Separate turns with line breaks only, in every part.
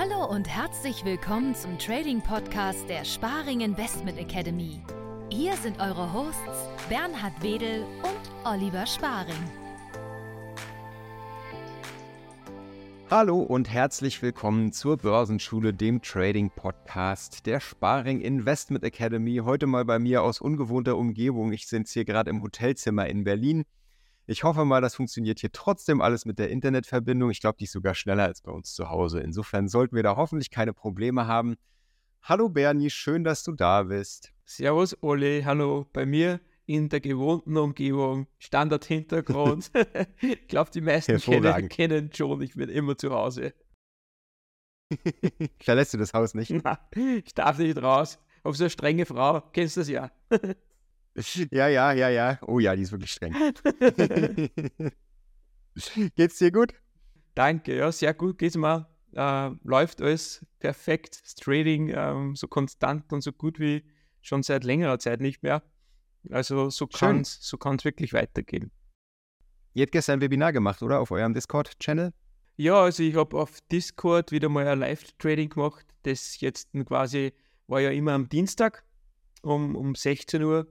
Hallo und herzlich willkommen zum Trading Podcast der Sparing Investment Academy. Hier sind eure Hosts Bernhard Wedel und Oliver Sparing.
Hallo und herzlich willkommen zur Börsenschule, dem Trading Podcast der Sparing Investment Academy. Heute mal bei mir aus ungewohnter Umgebung. Ich sitze hier gerade im Hotelzimmer in Berlin. Ich hoffe mal, das funktioniert hier trotzdem alles mit der Internetverbindung. Ich glaube, die ist sogar schneller als bei uns zu Hause. Insofern sollten wir da hoffentlich keine Probleme haben. Hallo Bernie, schön, dass du da bist.
Servus Olli, hallo bei mir in der gewohnten Umgebung, Standard-Hintergrund. ich glaube, die meisten kennen, kennen schon, ich bin immer zu Hause.
Verlässt du das Haus nicht?
Nein, ich darf nicht raus. Auf so eine strenge Frau, kennst du das ja.
Ja, ja, ja, ja. Oh ja, die ist wirklich streng. Geht's dir gut?
Danke, ja, sehr gut geht's mir. Äh, läuft alles perfekt. Das Trading ähm, so konstant und so gut wie schon seit längerer Zeit nicht mehr. Also so kann es so kann's wirklich weitergehen.
Ihr habt gestern ein Webinar gemacht, oder? Auf eurem Discord-Channel?
Ja, also ich habe auf Discord wieder mal ein Live-Trading gemacht. Das jetzt quasi war ja immer am Dienstag um, um 16 Uhr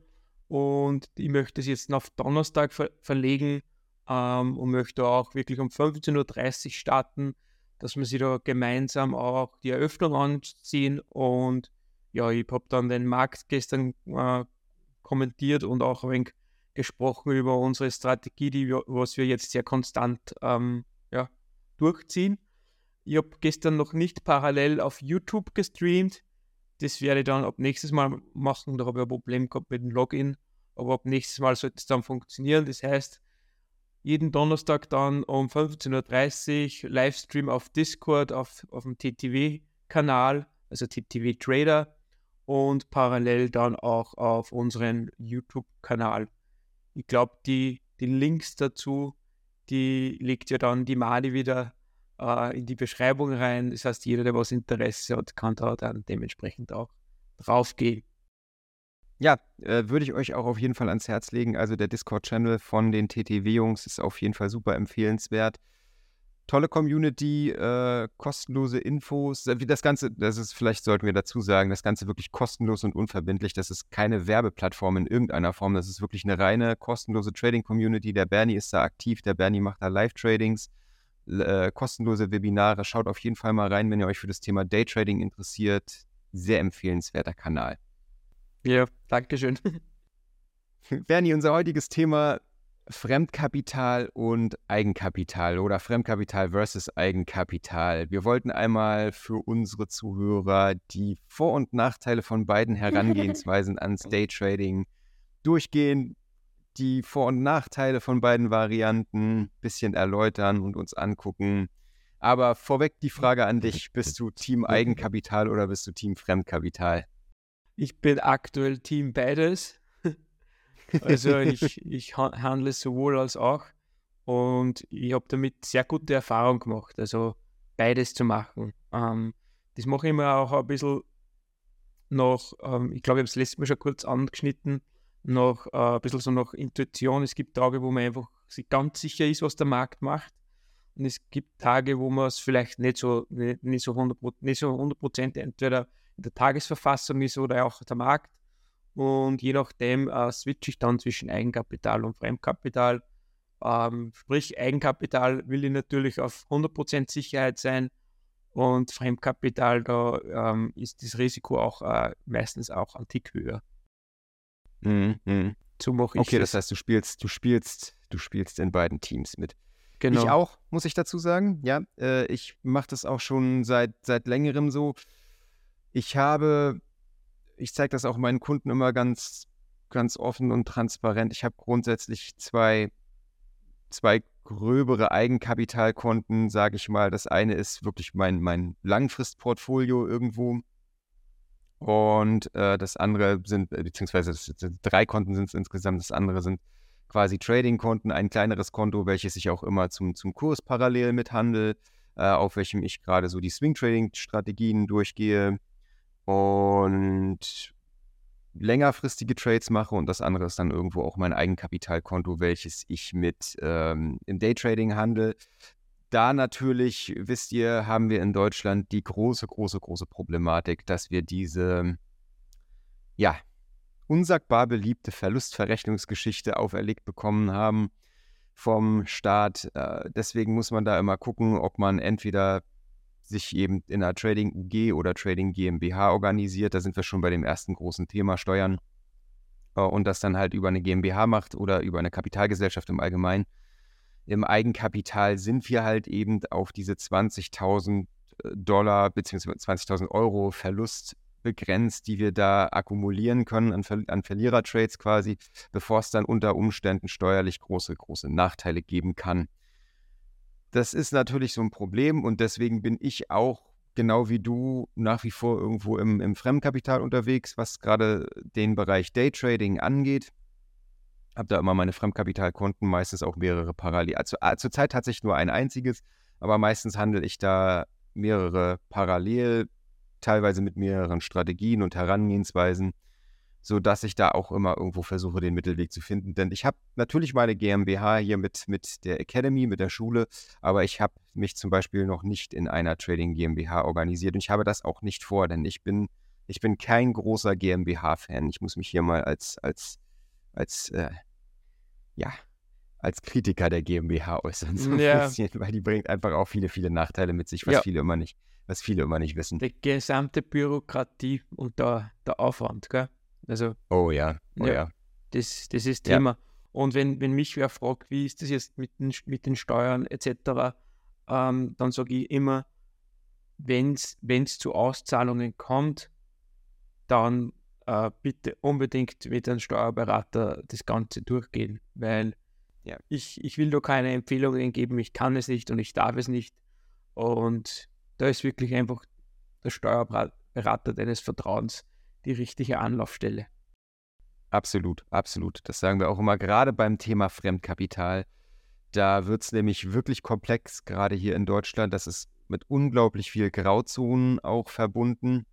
und ich möchte es jetzt auf Donnerstag ver verlegen ähm, und möchte auch wirklich um 15.30 Uhr starten, dass wir sich da gemeinsam auch die Eröffnung anziehen. Und ja, ich habe dann den Markt gestern äh, kommentiert und auch ein wenig gesprochen über unsere Strategie, die wir, was wir jetzt sehr konstant ähm, ja, durchziehen. Ich habe gestern noch nicht parallel auf YouTube gestreamt. Das werde ich dann ab nächstes Mal machen. Da habe ich ein Problem gehabt mit dem Login. Aber ab nächstes Mal sollte es dann funktionieren. Das heißt, jeden Donnerstag dann um 15.30 Uhr Livestream auf Discord, auf, auf dem TTW-Kanal, also TTW Trader und parallel dann auch auf unseren YouTube-Kanal. Ich glaube, die, die Links dazu, die legt ja dann die Madi wieder äh, in die Beschreibung rein. Das heißt, jeder, der was Interesse hat, kann da dann dementsprechend auch drauf gehen.
Ja, äh, würde ich euch auch auf jeden Fall ans Herz legen. Also der Discord-Channel von den TTW-Jungs ist auf jeden Fall super empfehlenswert. Tolle Community, äh, kostenlose Infos. Äh, das Ganze, das ist, vielleicht sollten wir dazu sagen, das Ganze wirklich kostenlos und unverbindlich. Das ist keine Werbeplattform in irgendeiner Form. Das ist wirklich eine reine kostenlose Trading-Community. Der Bernie ist da aktiv, der Bernie macht da Live-Tradings äh, kostenlose Webinare. Schaut auf jeden Fall mal rein, wenn ihr euch für das Thema Daytrading interessiert. Sehr empfehlenswerter Kanal.
Ja, danke schön.
Bernie, unser heutiges Thema Fremdkapital und Eigenkapital oder Fremdkapital versus Eigenkapital. Wir wollten einmal für unsere Zuhörer die Vor- und Nachteile von beiden Herangehensweisen ans Daytrading durchgehen, die Vor- und Nachteile von beiden Varianten ein bisschen erläutern und uns angucken. Aber vorweg die Frage an dich, bist du Team Eigenkapital oder bist du Team Fremdkapital?
Ich bin aktuell Team beides. Also ich, ich handle sowohl als auch und ich habe damit sehr gute Erfahrungen gemacht, also beides zu machen. Ähm, das mache ich mir auch ein bisschen noch, ähm, ich glaube, ich habe es letztes Mal schon kurz angeschnitten, noch äh, ein bisschen so nach Intuition. Es gibt Tage, wo man einfach sich ganz sicher ist, was der Markt macht. Und es gibt Tage, wo man es vielleicht nicht so, nicht, so 100%, nicht so 100 entweder in der Tagesverfassung ist oder auch der Markt. Und je nachdem äh, switche ich dann zwischen Eigenkapital und Fremdkapital. Ähm, sprich, Eigenkapital will ich natürlich auf 100% Sicherheit sein und Fremdkapital, da ähm, ist das Risiko auch äh, meistens auch ein Tick höher.
Mhm. mhm. Okay, das heißt, du spielst, du spielst, du spielst in beiden Teams mit. Genau. Ich auch, muss ich dazu sagen. Ja, äh, ich mache das auch schon seit, seit längerem so. Ich habe, ich zeige das auch meinen Kunden immer ganz, ganz offen und transparent. Ich habe grundsätzlich zwei, zwei gröbere Eigenkapitalkonten, sage ich mal. Das eine ist wirklich mein, mein Langfristportfolio irgendwo. Und äh, das andere sind, äh, beziehungsweise sind, drei Konten sind es insgesamt, das andere sind quasi Trading-Konten, ein kleineres Konto, welches ich auch immer zum, zum Kurs parallel mithandle, äh, auf welchem ich gerade so die Swing-Trading-Strategien durchgehe und längerfristige Trades mache und das andere ist dann irgendwo auch mein Eigenkapitalkonto, welches ich mit ähm, im Daytrading handle. Da natürlich, wisst ihr, haben wir in Deutschland die große, große, große Problematik, dass wir diese, ja, unsagbar beliebte Verlustverrechnungsgeschichte auferlegt bekommen haben vom Staat. Äh, deswegen muss man da immer gucken, ob man entweder sich eben in einer Trading UG oder Trading GmbH organisiert. Da sind wir schon bei dem ersten großen Thema Steuern. Äh, und das dann halt über eine GmbH macht oder über eine Kapitalgesellschaft im Allgemeinen. Im Eigenkapital sind wir halt eben auf diese 20.000 äh, Dollar bzw. 20.000 Euro Verlust begrenzt, die wir da akkumulieren können an, Ver an Verlierertrades quasi, bevor es dann unter Umständen steuerlich große, große Nachteile geben kann. Das ist natürlich so ein Problem und deswegen bin ich auch genau wie du nach wie vor irgendwo im, im Fremdkapital unterwegs, was gerade den Bereich Daytrading angeht. Habe da immer meine Fremdkapitalkonten, meistens auch mehrere parallel. Also, äh, zurzeit tatsächlich nur ein einziges, aber meistens handle ich da mehrere parallel, teilweise mit mehreren Strategien und Herangehensweisen sodass ich da auch immer irgendwo versuche, den Mittelweg zu finden. Denn ich habe natürlich meine GmbH hier mit, mit der Academy, mit der Schule, aber ich habe mich zum Beispiel noch nicht in einer Trading GmbH organisiert und ich habe das auch nicht vor, denn ich bin, ich bin kein großer GmbH-Fan. Ich muss mich hier mal als, als, als, äh, ja, als Kritiker der GmbH äußern, so ein ja. bisschen, weil die bringt einfach auch viele, viele Nachteile mit sich, was ja. viele immer nicht, was viele immer nicht wissen.
Die gesamte Bürokratie und der, der Aufwand, gell? Also,
oh ja, oh ja. ja.
Das, das ist Thema. Und wenn, wenn mich wer fragt, wie ist das jetzt mit den, mit den Steuern etc., ähm, dann sage ich immer, wenn es zu Auszahlungen kommt, dann äh, bitte unbedingt mit einem Steuerberater das Ganze durchgehen, weil ja. ich, ich will da keine Empfehlungen geben, ich kann es nicht und ich darf es nicht. Und da ist wirklich einfach der Steuerberater deines Vertrauens die richtige Anlaufstelle.
Absolut, absolut. Das sagen wir auch immer, gerade beim Thema Fremdkapital. Da wird es nämlich wirklich komplex, gerade hier in Deutschland. Das ist mit unglaublich viel Grauzonen auch verbunden.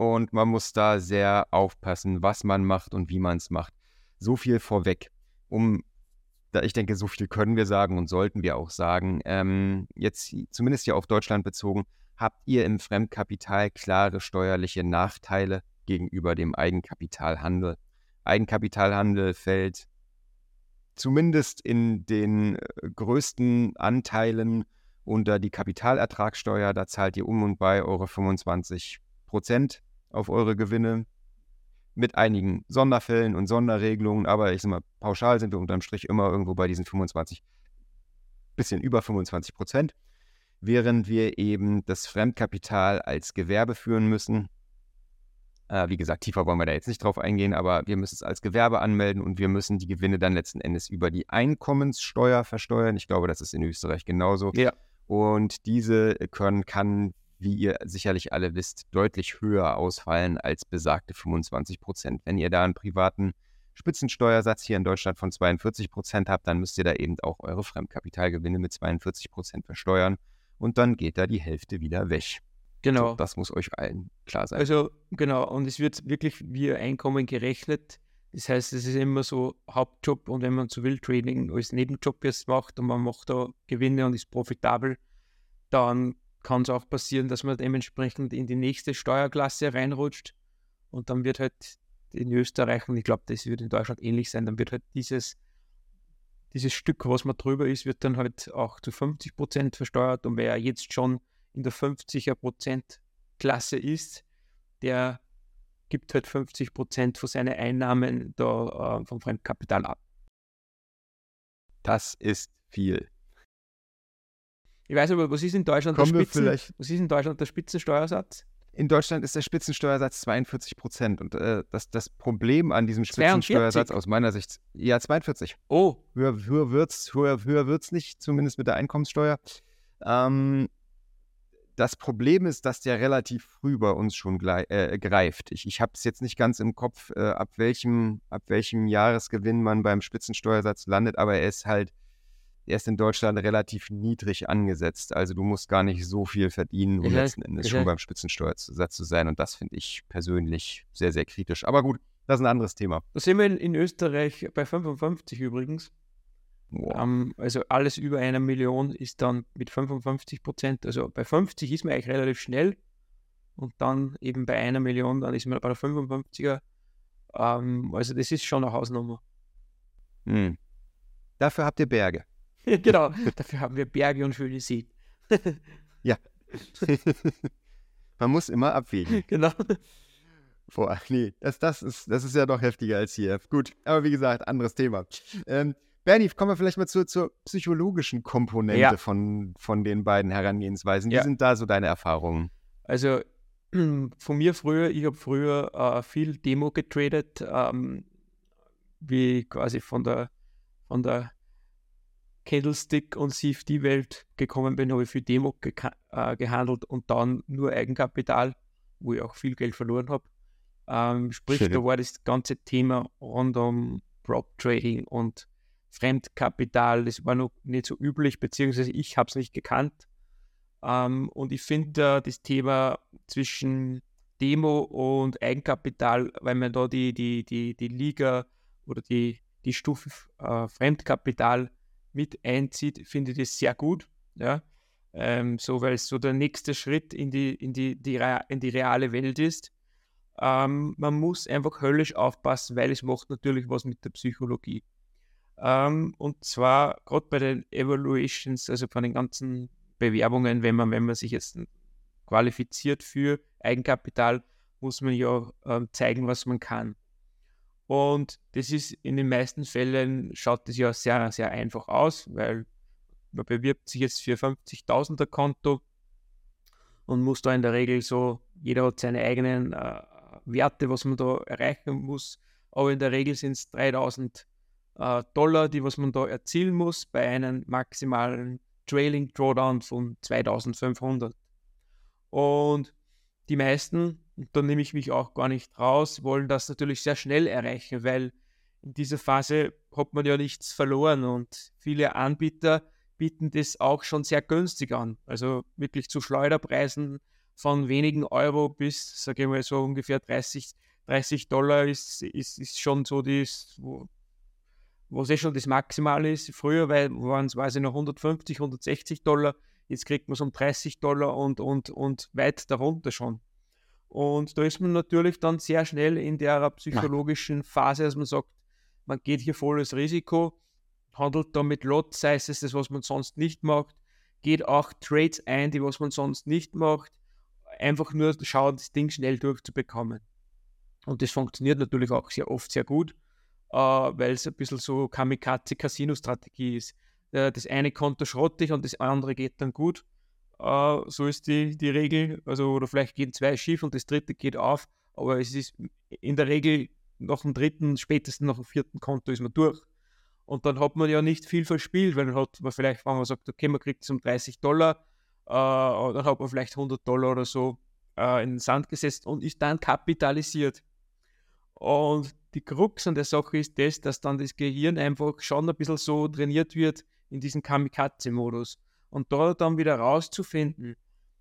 Und man muss da sehr aufpassen, was man macht und wie man es macht. So viel vorweg, um, da ich denke, so viel können wir sagen und sollten wir auch sagen. Ähm, jetzt zumindest hier auf Deutschland bezogen, habt ihr im Fremdkapital klare steuerliche Nachteile gegenüber dem Eigenkapitalhandel. Eigenkapitalhandel fällt zumindest in den äh, größten Anteilen unter die Kapitalertragssteuer. Da zahlt ihr um und bei eure 25 Prozent auf eure Gewinne mit einigen Sonderfällen und Sonderregelungen. Aber ich sag mal, pauschal sind wir unterm Strich immer irgendwo bei diesen 25, bisschen über 25 Prozent. Während wir eben das Fremdkapital als Gewerbe führen müssen, äh, wie gesagt, tiefer wollen wir da jetzt nicht drauf eingehen, aber wir müssen es als Gewerbe anmelden und wir müssen die Gewinne dann letzten Endes über die Einkommenssteuer versteuern. Ich glaube, das ist in Österreich genauso.
Ja.
Und diese können, kann, wie ihr sicherlich alle wisst, deutlich höher ausfallen als besagte 25 Prozent. Wenn ihr da einen privaten Spitzensteuersatz hier in Deutschland von 42 Prozent habt, dann müsst ihr da eben auch eure Fremdkapitalgewinne mit 42 Prozent versteuern und dann geht da die Hälfte wieder weg.
Genau. So,
das muss euch allen klar sein.
Also genau, und es wird wirklich wie Einkommen gerechnet. Das heißt, es ist immer so Hauptjob und wenn man so will, Trading als Nebenjob jetzt macht und man macht da Gewinne und ist profitabel, dann kann es auch passieren, dass man dementsprechend in die nächste Steuerklasse reinrutscht und dann wird halt in Österreich, und ich glaube, das wird in Deutschland ähnlich sein, dann wird halt dieses, dieses Stück, was man drüber ist, wird dann halt auch zu 50 Prozent versteuert und wer jetzt schon in der 50er Prozent Klasse ist, der gibt halt 50 Prozent von seinen Einnahmen da, äh, vom Fremdkapital ab.
Das ist viel.
Ich weiß aber, was ist in Deutschland, der, Spitzen, was ist in Deutschland der Spitzensteuersatz?
In Deutschland ist der Spitzensteuersatz 42 Prozent. Und äh, das, das Problem an diesem Spitzensteuersatz 42? aus meiner Sicht, ja, 42.
Oh.
Höher, höher wird es höher, höher wird's nicht, zumindest mit der Einkommenssteuer. Ähm, das Problem ist, dass der relativ früh bei uns schon äh, greift. Ich, ich habe es jetzt nicht ganz im Kopf, äh, ab, welchem, ab welchem Jahresgewinn man beim Spitzensteuersatz landet, aber er ist halt, er ist in Deutschland relativ niedrig angesetzt. Also du musst gar nicht so viel verdienen, um ja, letzten Endes schon beim Spitzensteuersatz zu sein. Und das finde ich persönlich sehr, sehr kritisch. Aber gut, das ist ein anderes Thema.
Da sind wir in, in Österreich bei 55 übrigens. Wow. Ähm, also alles über einer Million ist dann mit 55 Prozent. Also bei 50 ist man eigentlich relativ schnell und dann eben bei einer Million, dann ist man bei der 55er. Ähm, also das ist schon eine Hausnummer.
Hm. Dafür habt ihr Berge.
genau, dafür haben wir Berge und schöne Seen.
ja. Man muss immer abwägen.
Genau.
Boah, nee, das, das, ist, das ist ja noch heftiger als hier. Gut, aber wie gesagt, anderes Thema. Ähm, Bernie, kommen wir vielleicht mal zur, zur psychologischen Komponente ja. von, von den beiden Herangehensweisen. Wie ja. sind da so deine Erfahrungen?
Also von mir früher, ich habe früher äh, viel Demo getradet, ähm, wie quasi von der, von der Candlestick- und CFD-Welt gekommen bin, habe ich viel Demo ge äh, gehandelt und dann nur Eigenkapital, wo ich auch viel Geld verloren habe. Ähm, sprich, Schön. da war das ganze Thema rund um Prop Trading und Fremdkapital, das war noch nicht so üblich, beziehungsweise ich habe es nicht gekannt. Ähm, und ich finde äh, das Thema zwischen Demo und Eigenkapital, weil man da die, die, die, die Liga oder die, die Stufe äh, Fremdkapital mit einzieht, finde ich das sehr gut. Ja? Ähm, so, weil es so der nächste Schritt in die, in die, die, in die reale Welt ist. Ähm, man muss einfach höllisch aufpassen, weil es macht natürlich was mit der Psychologie. Ähm, und zwar gerade bei den Evaluations, also von den ganzen Bewerbungen, wenn man, wenn man sich jetzt qualifiziert für Eigenkapital, muss man ja ähm, zeigen, was man kann. Und das ist in den meisten Fällen, schaut das ja sehr, sehr einfach aus, weil man bewirbt sich jetzt für 50.000er Konto und muss da in der Regel so, jeder hat seine eigenen äh, Werte, was man da erreichen muss. Aber in der Regel sind es 3000 äh, Dollar, die was man da erzielen muss bei einem maximalen Trailing Drawdown von 2500. Und die meisten, und da nehme ich mich auch gar nicht raus, wollen das natürlich sehr schnell erreichen, weil in dieser Phase hat man ja nichts verloren und viele Anbieter bieten das auch schon sehr günstig an. Also wirklich zu Schleuderpreisen von wenigen Euro bis, sage ich mal, so ungefähr 30, 30 Dollar ist, ist, ist schon so das, wo, was eh schon das Maximal ist. Früher waren es, noch, 150, 160 Dollar. Jetzt kriegt man es um 30 Dollar und, und, und weit darunter schon. Und da ist man natürlich dann sehr schnell in der psychologischen Phase, dass man sagt, man geht hier volles Risiko, handelt da mit Lot Sizes, das was man sonst nicht macht, geht auch Trades ein, die was man sonst nicht macht, einfach nur schauen, das Ding schnell durchzubekommen. Und das funktioniert natürlich auch sehr oft sehr gut, äh, weil es ein bisschen so Kamikaze-Casino-Strategie ist. Äh, das eine Konto schrottig und das andere geht dann gut. Äh, so ist die, die Regel. Also, oder vielleicht gehen zwei schief und das dritte geht auf, aber es ist in der Regel nach dem dritten, spätestens nach dem vierten Konto ist man durch. Und dann hat man ja nicht viel verspielt, weil dann hat man vielleicht, wenn man sagt, okay, man kriegt es um 30 Dollar, äh, dann hat man vielleicht 100 Dollar oder so äh, in den Sand gesetzt und ist dann kapitalisiert. Und die Krux an der Sache ist das, dass dann das Gehirn einfach schon ein bisschen so trainiert wird in diesem Kamikaze-Modus. Und da dann wieder rauszufinden,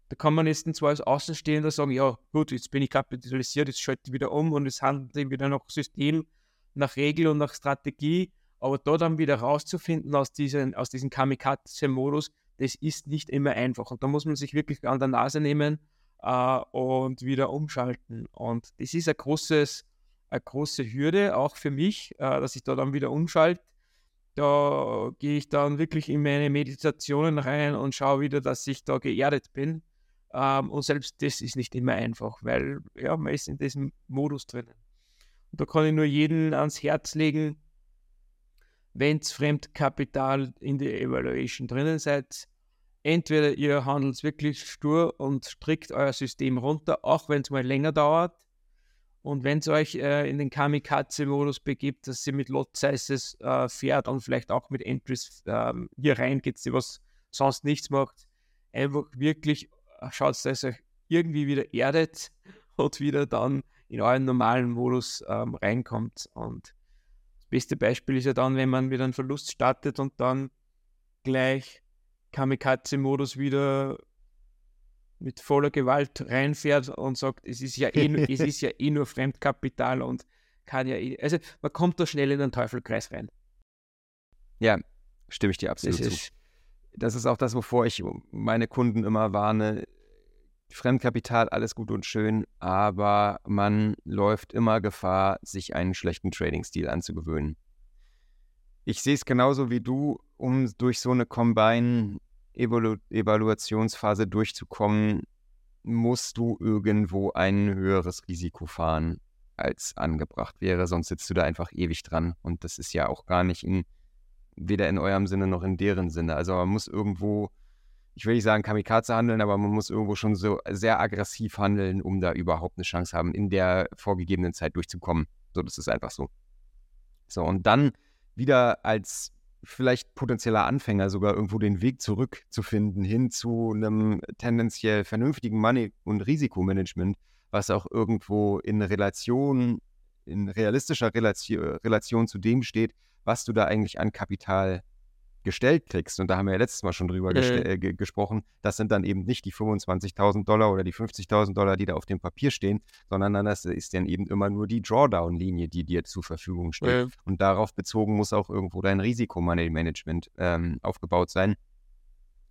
da kann man jetzt zwar als Außenstehender sagen, ja gut, jetzt bin ich kapitalisiert, jetzt schalte ich wieder um und es handelt wieder nach System, nach Regel und nach Strategie. Aber da dann wieder rauszufinden aus, diesen, aus diesem Kamikaze-Modus, das ist nicht immer einfach. Und da muss man sich wirklich an der Nase nehmen äh, und wieder umschalten. Und das ist ein großes, eine große Hürde, auch für mich, äh, dass ich da dann wieder umschalte. Da gehe ich dann wirklich in meine Meditationen rein und schaue wieder, dass ich da geerdet bin. Ähm, und selbst das ist nicht immer einfach, weil ja, man ist in diesem Modus drinnen. Und da kann ich nur jeden ans Herz legen, wenn es Fremdkapital in der Evaluation drinnen seid, entweder ihr handelt wirklich stur und strickt euer System runter, auch wenn es mal länger dauert. Und wenn es euch äh, in den Kamikaze-Modus begibt, dass ihr mit Lot-Sizes äh, fährt und vielleicht auch mit Entries äh, hier reingeht, die was sonst nichts macht, einfach wirklich äh, schaut, dass ihr irgendwie wieder erdet und wieder dann in euren normalen Modus ähm, reinkommt. Und beste Beispiel ist ja dann, wenn man wieder einen Verlust startet und dann gleich Kamikaze-Modus wieder mit voller Gewalt reinfährt und sagt, es ist ja eh, es ist ja eh nur Fremdkapital und kann ja eh, also man kommt da schnell in den Teufelkreis rein.
Ja, Stimme ich dir absolut das zu. das ist auch das, wovor ich meine Kunden immer warne. Fremdkapital, alles gut und schön, aber man läuft immer Gefahr, sich einen schlechten Trading-Stil anzugewöhnen. Ich sehe es genauso wie du, um durch so eine Combine-Evaluationsphase durchzukommen, musst du irgendwo ein höheres Risiko fahren, als angebracht wäre. Sonst sitzt du da einfach ewig dran. Und das ist ja auch gar nicht in, weder in eurem Sinne noch in deren Sinne. Also man muss irgendwo, ich will nicht sagen Kamikaze handeln, aber man muss irgendwo schon so sehr aggressiv handeln, um da überhaupt eine Chance haben, in der vorgegebenen Zeit durchzukommen. So, das ist einfach so. So, und dann wieder als vielleicht potenzieller Anfänger sogar irgendwo den Weg zurückzufinden hin zu einem tendenziell vernünftigen Money- und Risikomanagement, was auch irgendwo in Relation, in realistischer Relation, Relation zu dem steht, was du da eigentlich an Kapital gestellt kriegst, und da haben wir ja letztes Mal schon drüber äh. äh gesprochen, das sind dann eben nicht die 25.000 Dollar oder die 50.000 Dollar, die da auf dem Papier stehen, sondern dann das ist dann eben immer nur die Drawdown-Linie, die dir zur Verfügung steht. Äh. Und darauf bezogen muss auch irgendwo dein Risikomanagement ähm, aufgebaut sein.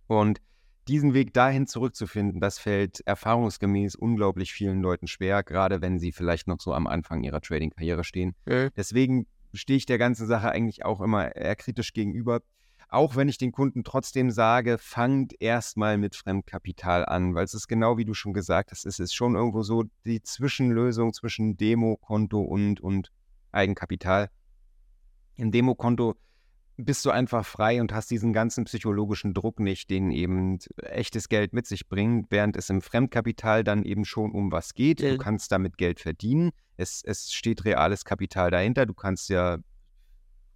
Und diesen Weg dahin zurückzufinden, das fällt erfahrungsgemäß unglaublich vielen Leuten schwer, gerade wenn sie vielleicht noch so am Anfang ihrer Trading-Karriere stehen. Äh. Deswegen stehe ich der ganzen Sache eigentlich auch immer eher kritisch gegenüber. Auch wenn ich den Kunden trotzdem sage, fangt erstmal mit Fremdkapital an, weil es ist genau wie du schon gesagt hast, es ist schon irgendwo so die Zwischenlösung zwischen Demokonto und, und Eigenkapital. Im Demokonto bist du einfach frei und hast diesen ganzen psychologischen Druck nicht, den eben echtes Geld mit sich bringt, während es im Fremdkapital dann eben schon um was geht. Du kannst damit Geld verdienen. Es, es steht reales Kapital dahinter. Du kannst ja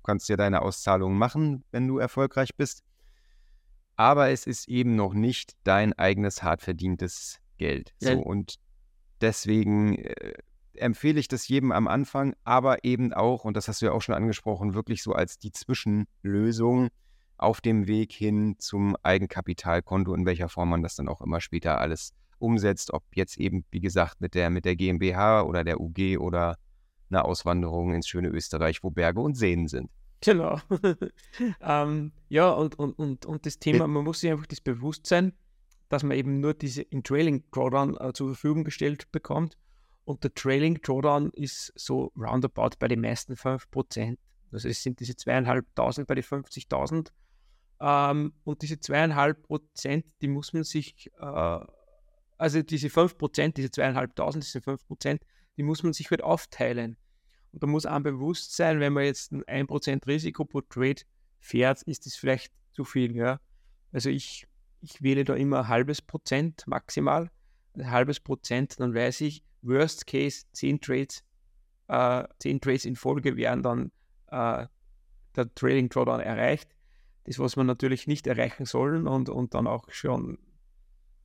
kannst ja deine Auszahlungen machen, wenn du erfolgreich bist. Aber es ist eben noch nicht dein eigenes hart verdientes Geld. Ja. So, und deswegen äh, empfehle ich das jedem am Anfang, aber eben auch, und das hast du ja auch schon angesprochen, wirklich so als die Zwischenlösung auf dem Weg hin zum Eigenkapitalkonto, in welcher Form man das dann auch immer später alles umsetzt, ob jetzt eben, wie gesagt, mit der, mit der GmbH oder der UG oder eine Auswanderung ins schöne Österreich, wo Berge und Seen sind.
Genau. ähm, ja, und, und, und, und das Thema, man muss sich einfach das Bewusstsein, dass man eben nur diese in Trailing Drawdown äh, zur Verfügung gestellt bekommt. Und der Trailing Drawdown ist so roundabout bei den meisten 5%. Also es sind diese zweieinhalbtausend bei den 50.000. Ähm, und diese zweieinhalb Prozent, die muss man sich, äh, also diese 5%, diese zweieinhalbtausend, diese 5%, die muss man sich halt aufteilen. Und da muss einem bewusst sein, wenn man jetzt ein 1% Risiko pro Trade fährt, ist das vielleicht zu viel. Ja? Also ich, ich wähle da immer ein halbes Prozent maximal. Ein halbes Prozent, dann weiß ich, Worst Case 10 Trades, äh, 10 Trades in Folge wären dann äh, der Trading Drawdown erreicht. Das, was man natürlich nicht erreichen sollen und, und dann auch schon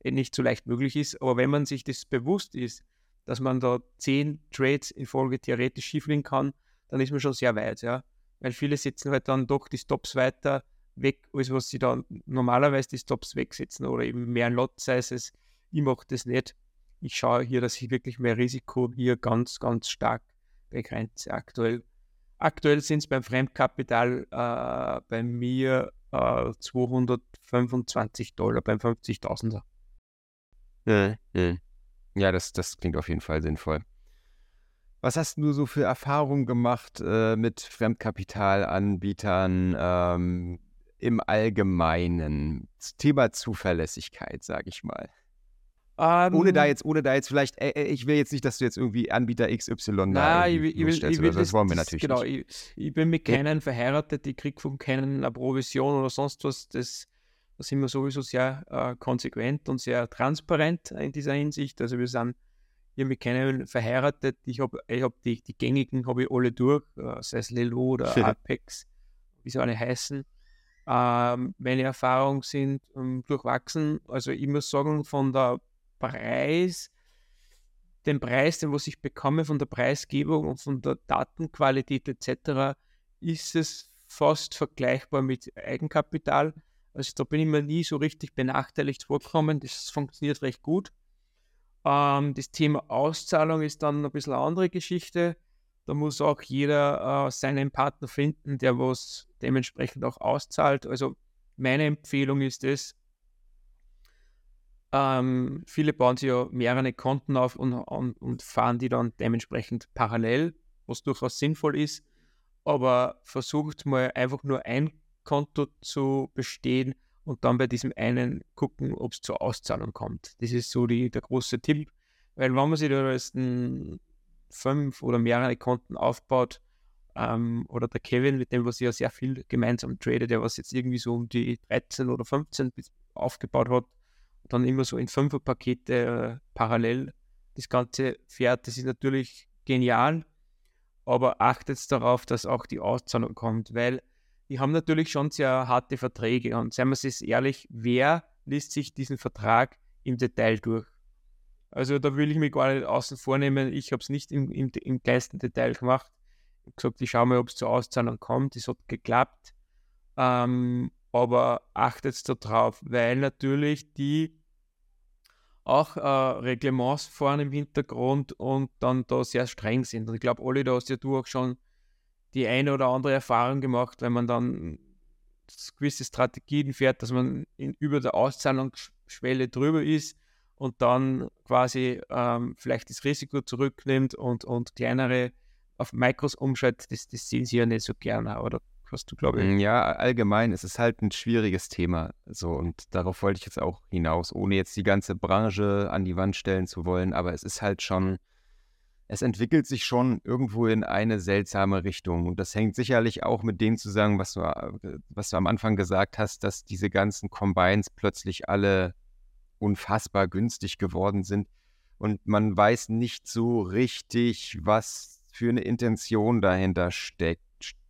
eh nicht so leicht möglich ist. Aber wenn man sich das bewusst ist, dass man da zehn Trades in Folge theoretisch schieflegen kann, dann ist man schon sehr weit, ja. Weil viele setzen halt dann doch die Stops weiter weg, als was sie dann normalerweise die Stops wegsetzen oder eben mehr Lot-Sizes. Ich mache das nicht. Ich schaue hier, dass ich wirklich mehr Risiko hier ganz, ganz stark begrenze aktuell. Aktuell sind es beim Fremdkapital äh, bei mir äh, 225 Dollar beim 50.000er.
Ja, ja. Ja, das, das klingt auf jeden Fall sinnvoll. Was hast du so für Erfahrungen gemacht äh, mit Fremdkapitalanbietern ähm, im Allgemeinen? Das Thema Zuverlässigkeit, sage ich mal. Um, ohne da ähm. jetzt, ohne da jetzt vielleicht, äh, äh, ich will jetzt nicht, dass du jetzt irgendwie Anbieter XY
da ich will, ich will, ich will das, wollen wir natürlich genau, nicht. Ich, ich bin mit keinen verheiratet, ich kriege von keinen eine Provision oder sonst was. Das da sind wir sowieso sehr äh, konsequent und sehr transparent in dieser Hinsicht. Also wir sind hier mit keinem verheiratet. Ich habe ich hab die, die gängigen habe ich alle durch, äh, sei es Lelo oder Apex, wie sie alle heißen. Ähm, meine Erfahrungen sind ähm, durchwachsen. Also ich muss sagen, von der Preis, den Preis, den was ich bekomme, von der Preisgebung und von der Datenqualität etc., ist es fast vergleichbar mit Eigenkapital. Also da bin ich mir nie so richtig benachteiligt vorgekommen. Das funktioniert recht gut. Ähm, das Thema Auszahlung ist dann ein bisschen eine andere Geschichte. Da muss auch jeder äh, seinen Partner finden, der was dementsprechend auch auszahlt. Also meine Empfehlung ist es, ähm, viele bauen sich ja mehrere Konten auf und, und, und, fahren die dann dementsprechend parallel, was durchaus sinnvoll ist. Aber versucht mal einfach nur ein Konto zu bestehen und dann bei diesem einen gucken, ob es zur Auszahlung kommt. Das ist so die, der große Tipp. Weil wenn man sich da jetzt fünf oder mehrere Konten aufbaut, ähm, oder der Kevin, mit dem was ich ja sehr viel gemeinsam trade, der was jetzt irgendwie so um die 13 oder 15 aufgebaut hat, dann immer so in Fünferpakete äh, parallel das Ganze fährt. Das ist natürlich genial, aber achtet darauf, dass auch die Auszahlung kommt, weil die haben natürlich schon sehr harte Verträge und seien wir es ehrlich, wer liest sich diesen Vertrag im Detail durch? Also da will ich mich gar nicht außen vornehmen. Ich habe es nicht im, im, im kleinsten Detail gemacht. Ich habe gesagt, ich schaue mal, ob es zur Auszahlung kommt. Es hat geklappt. Ähm, aber achtet darauf, weil natürlich die auch äh, Reglements fahren im Hintergrund und dann da sehr streng sind. Und ich glaube, Olli, da hast ja du auch schon die eine oder andere Erfahrung gemacht, wenn man dann gewisse Strategien fährt, dass man in, über der Auszahlungsschwelle drüber ist und dann quasi ähm, vielleicht das Risiko zurücknimmt und, und kleinere auf Micros umschaltet, das, das sehen sie ja nicht so gerne, oder hast du, glaube ich.
Mm, ja, allgemein ist es halt ein schwieriges Thema. So, und darauf wollte ich jetzt auch hinaus, ohne jetzt die ganze Branche an die Wand stellen zu wollen, aber es ist halt schon, es entwickelt sich schon irgendwo in eine seltsame Richtung. Und das hängt sicherlich auch mit dem zusammen, was du, was du am Anfang gesagt hast, dass diese ganzen Combines plötzlich alle unfassbar günstig geworden sind. Und man weiß nicht so richtig, was für eine Intention dahinter steckt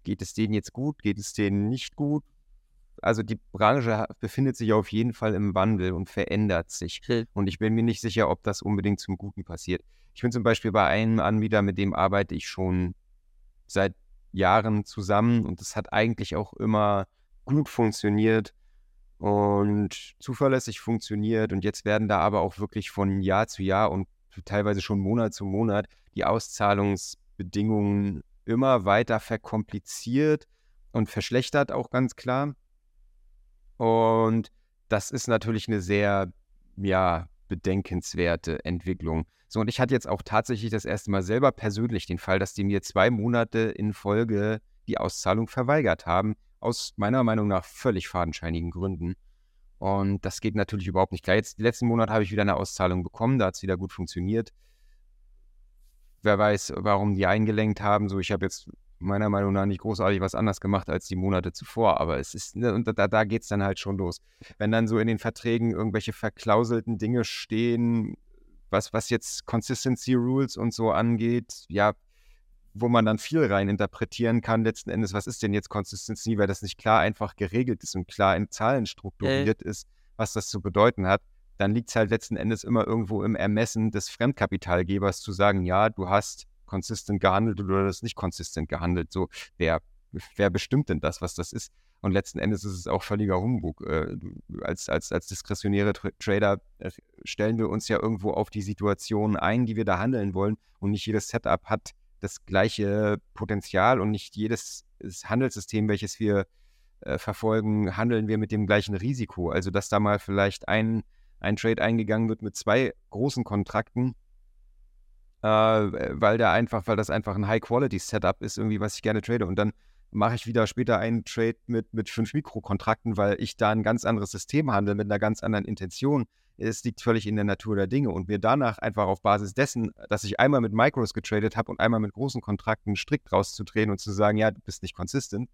geht es denen jetzt gut, geht es denen nicht gut? Also die Branche befindet sich auf jeden Fall im Wandel und verändert sich. Okay. Und ich bin mir nicht sicher, ob das unbedingt zum Guten passiert. Ich bin zum Beispiel bei einem Anbieter, mit dem arbeite ich schon seit Jahren zusammen und das hat eigentlich auch immer gut funktioniert und zuverlässig funktioniert. Und jetzt werden da aber auch wirklich von Jahr zu Jahr und teilweise schon Monat zu Monat die Auszahlungsbedingungen immer weiter verkompliziert und verschlechtert auch ganz klar. Und das ist natürlich eine sehr, ja, bedenkenswerte Entwicklung. So, und ich hatte jetzt auch tatsächlich das erste Mal selber persönlich den Fall, dass die mir zwei Monate in Folge die Auszahlung verweigert haben, aus meiner Meinung nach völlig fadenscheinigen Gründen. Und das geht natürlich überhaupt nicht klar. Jetzt, letzten Monat habe ich wieder eine Auszahlung bekommen, da hat es wieder gut funktioniert wer weiß, warum die eingelenkt haben. So, ich habe jetzt meiner Meinung nach nicht großartig was anders gemacht als die Monate zuvor, aber es ist, ne, und da, da geht es dann halt schon los. Wenn dann so in den Verträgen irgendwelche verklauselten Dinge stehen, was, was jetzt Consistency Rules und so angeht, ja, wo man dann viel rein interpretieren kann, letzten Endes, was ist denn jetzt Consistency, weil das nicht klar einfach geregelt ist und klar in Zahlen strukturiert äh. ist, was das zu bedeuten hat dann liegt es halt letzten Endes immer irgendwo im Ermessen des Fremdkapitalgebers zu sagen, ja, du hast konsistent gehandelt oder du hast nicht konsistent gehandelt. So, wer, wer bestimmt denn das, was das ist? Und letzten Endes ist es auch völliger Humbug. Äh, als, als, als diskretionäre Trader äh, stellen wir uns ja irgendwo auf die Situation ein, die wir da handeln wollen. Und nicht jedes Setup hat das gleiche Potenzial und nicht jedes Handelssystem, welches wir äh, verfolgen, handeln wir mit dem gleichen Risiko. Also, dass da mal vielleicht ein ein Trade eingegangen wird mit zwei großen Kontrakten, weil der einfach, weil das einfach ein High-Quality-Setup ist, irgendwie, was ich gerne trade. Und dann mache ich wieder später einen Trade mit, mit fünf Mikrokontrakten, weil ich da ein ganz anderes System handle, mit einer ganz anderen Intention. Es liegt völlig in der Natur der Dinge. Und mir danach einfach auf Basis dessen, dass ich einmal mit Micros getradet habe und einmal mit großen Kontrakten strikt rauszudrehen und zu sagen, ja, du bist nicht konsistent,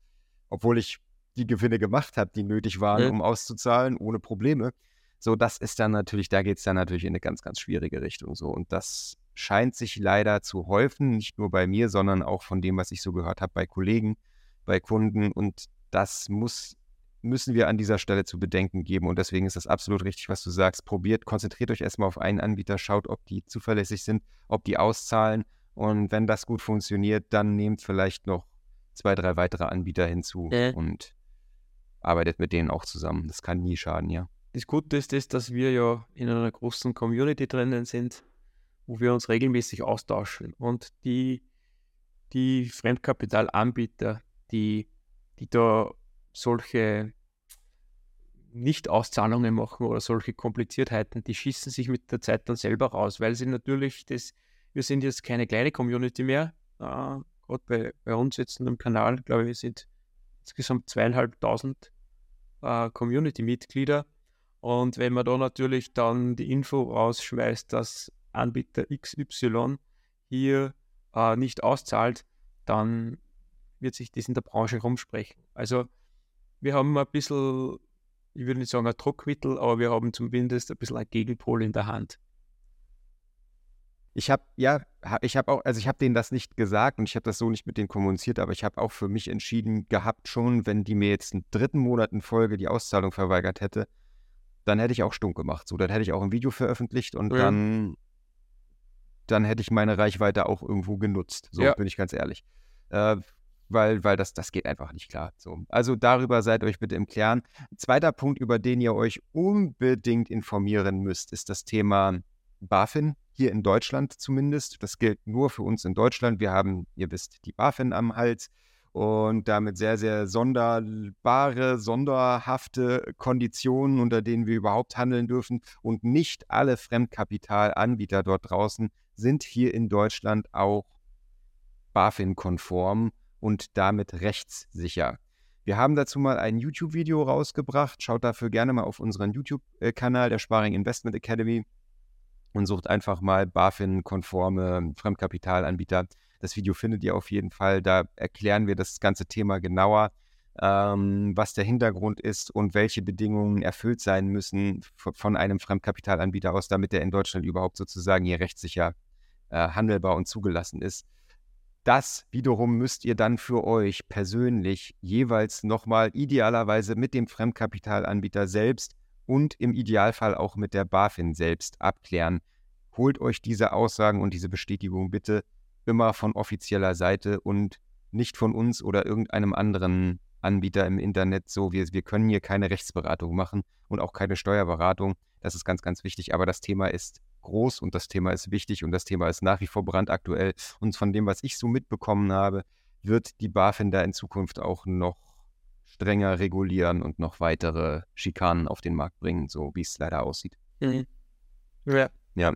obwohl ich die Gewinne gemacht habe, die nötig waren, mhm. um auszuzahlen, ohne Probleme. So, das ist dann natürlich, da geht es dann natürlich in eine ganz, ganz schwierige Richtung. So, und das scheint sich leider zu häufen, nicht nur bei mir, sondern auch von dem, was ich so gehört habe bei Kollegen, bei Kunden. Und das muss, müssen wir an dieser Stelle zu bedenken geben. Und deswegen ist das absolut richtig, was du sagst. Probiert, konzentriert euch erstmal auf einen Anbieter, schaut, ob die zuverlässig sind, ob die auszahlen. Und wenn das gut funktioniert, dann nehmt vielleicht noch zwei, drei weitere Anbieter hinzu äh. und arbeitet mit denen auch zusammen. Das kann nie schaden, ja.
Das Gute ist das, dass wir ja in einer großen Community drinnen sind, wo wir uns regelmäßig austauschen. Und die die Fremdkapitalanbieter, die, die da solche Nicht-Auszahlungen machen oder solche Kompliziertheiten, die schießen sich mit der Zeit dann selber raus, weil sie natürlich das, wir sind jetzt keine kleine Community mehr, äh, gerade bei, bei uns jetzt im Kanal, glaube ich, wir sind insgesamt zweieinhalbtausend äh, Community-Mitglieder. Und wenn man da natürlich dann die Info rausschmeißt, dass Anbieter XY hier äh, nicht auszahlt, dann wird sich das in der Branche rumsprechen. Also wir haben ein bisschen, ich würde nicht sagen ein Druckmittel, aber wir haben zumindest ein bisschen ein Gegenpol in der Hand.
Ich habe, ja, ich habe auch, also ich habe denen das nicht gesagt und ich habe das so nicht mit denen kommuniziert, aber ich habe auch für mich entschieden gehabt schon, wenn die mir jetzt einen dritten Monat in Folge die Auszahlung verweigert hätte, dann hätte ich auch stunk gemacht. So, dann hätte ich auch ein Video veröffentlicht und ja. dann, dann hätte ich meine Reichweite auch irgendwo genutzt. So ja. bin ich ganz ehrlich. Äh, weil, weil das, das geht einfach nicht klar. So. Also darüber seid euch bitte im Klaren. Zweiter Punkt, über den ihr euch unbedingt informieren müsst, ist das Thema BaFin, hier in Deutschland zumindest. Das gilt nur für uns in Deutschland. Wir haben, ihr wisst, die BaFin am Hals und damit sehr, sehr sonderbare, sonderhafte Konditionen, unter denen wir überhaupt handeln dürfen. Und nicht alle Fremdkapitalanbieter dort draußen sind hier in Deutschland auch BaFin-konform und damit rechtssicher. Wir haben dazu mal ein YouTube-Video rausgebracht. Schaut dafür gerne mal auf unseren YouTube-Kanal der Sparing Investment Academy und sucht einfach mal BaFin-konforme Fremdkapitalanbieter. Das Video findet ihr auf jeden Fall. Da erklären wir das ganze Thema genauer, ähm, was der Hintergrund ist und welche Bedingungen erfüllt sein müssen von einem Fremdkapitalanbieter aus, damit er in Deutschland überhaupt sozusagen hier rechtssicher äh, handelbar und zugelassen ist. Das wiederum müsst ihr dann für euch persönlich jeweils nochmal idealerweise mit dem Fremdkapitalanbieter selbst und im Idealfall auch mit der BaFin selbst abklären. Holt euch diese Aussagen und diese Bestätigung bitte immer von offizieller Seite und nicht von uns oder irgendeinem anderen Anbieter im Internet. So, wir, wir können hier keine Rechtsberatung machen und auch keine Steuerberatung. Das ist ganz, ganz wichtig. Aber das Thema ist groß und das Thema ist wichtig und das Thema ist nach wie vor brandaktuell. Und von dem, was ich so mitbekommen habe, wird die BaFin da in Zukunft auch noch strenger regulieren und noch weitere Schikanen auf den Markt bringen, so wie es leider aussieht.
Mhm. Ja. ja.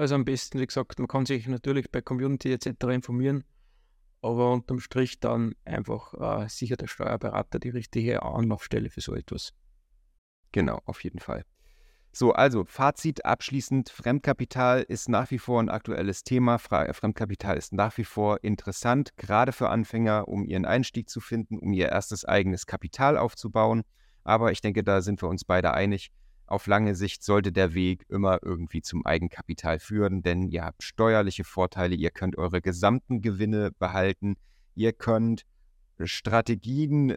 Also am besten, wie gesagt, man kann sich natürlich bei Community etc. informieren, aber unterm Strich dann einfach äh, sicher der Steuerberater die richtige Anlaufstelle für so etwas.
Genau, auf jeden Fall. So, also Fazit abschließend, Fremdkapital ist nach wie vor ein aktuelles Thema. Fremdkapital ist nach wie vor interessant, gerade für Anfänger, um ihren Einstieg zu finden, um ihr erstes eigenes Kapital aufzubauen. Aber ich denke, da sind wir uns beide einig. Auf lange Sicht sollte der Weg immer irgendwie zum Eigenkapital führen, denn ihr habt steuerliche Vorteile, ihr könnt eure gesamten Gewinne behalten, ihr könnt Strategien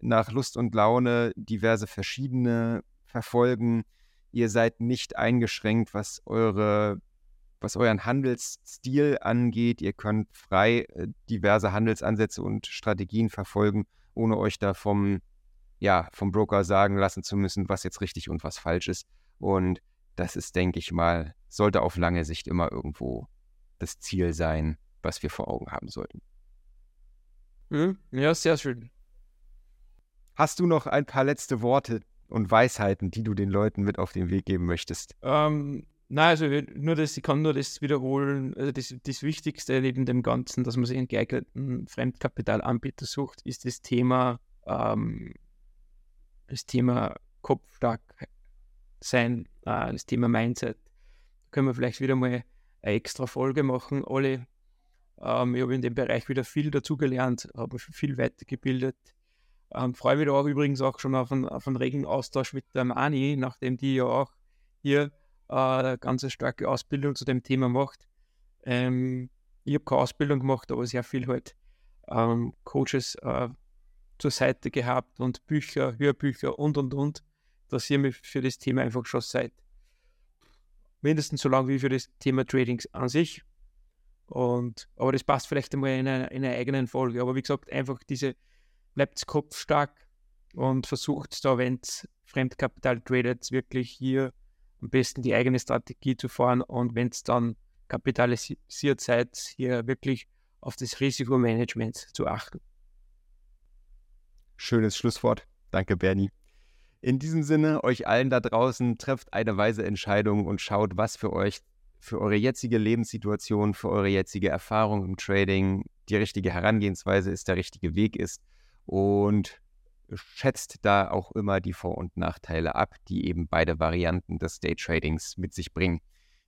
nach Lust und Laune, diverse verschiedene verfolgen Ihr seid nicht eingeschränkt, was eure was euren Handelsstil angeht. Ihr könnt frei äh, diverse Handelsansätze und Strategien verfolgen, ohne euch da vom, ja, vom Broker sagen lassen zu müssen, was jetzt richtig und was falsch ist. Und das ist, denke ich mal, sollte auf lange Sicht immer irgendwo das Ziel sein, was wir vor Augen haben sollten.
Hm? Ja, sehr schön.
Hast du noch ein paar letzte Worte und Weisheiten, die du den Leuten mit auf den Weg geben möchtest?
Ähm, nein, also nur das, ich kann nur das wiederholen. Also das, das Wichtigste neben dem Ganzen, dass man sich einen geeigneten Fremdkapitalanbieter sucht, ist das Thema, ähm, das Thema kopfstark sein, äh, das Thema Mindset. Da können wir vielleicht wieder mal eine extra Folge machen. Alle, ähm, ich habe in dem Bereich wieder viel dazugelernt, habe mich viel weitergebildet ähm, freue mich da auch übrigens auch schon auf einen, auf einen regen Austausch mit der Mani, nachdem die ja auch hier äh, eine ganz starke Ausbildung zu dem Thema macht. Ähm, ich habe keine Ausbildung gemacht, aber sehr viel halt ähm, Coaches äh, zur Seite gehabt und Bücher, Hörbücher und und und. Interessiere mich für das Thema einfach schon seit mindestens so lange wie für das Thema Tradings an sich. Und, aber das passt vielleicht einmal in einer, in einer eigenen Folge. Aber wie gesagt, einfach diese, bleibt kopfstark und versucht da, wenn es Fremdkapital tradet, wirklich hier am besten die eigene Strategie zu fahren und wenn es dann kapitalisiert seid, hier wirklich auf das Risikomanagement zu achten.
Schönes Schlusswort. Danke, Bernie. In diesem Sinne, euch allen da draußen, trefft eine weise Entscheidung und schaut, was für euch, für eure jetzige Lebenssituation, für eure jetzige Erfahrung im Trading die richtige Herangehensweise ist, der richtige Weg ist. Und schätzt da auch immer die Vor- und Nachteile ab, die eben beide Varianten des Day-Tradings mit sich bringen.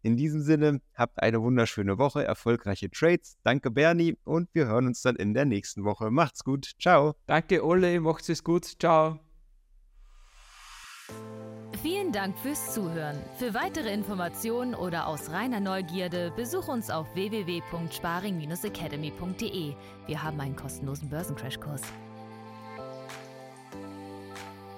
In diesem Sinne, habt eine wunderschöne Woche, erfolgreiche Trades. Danke, Bernie, und wir hören uns dann in der nächsten Woche. Macht's gut. Ciao.
Danke, Ole. Macht's es gut. Ciao.
Vielen Dank fürs Zuhören. Für weitere Informationen oder aus reiner Neugierde besuch uns auf www.sparing-academy.de. Wir haben einen kostenlosen Börsencrashkurs.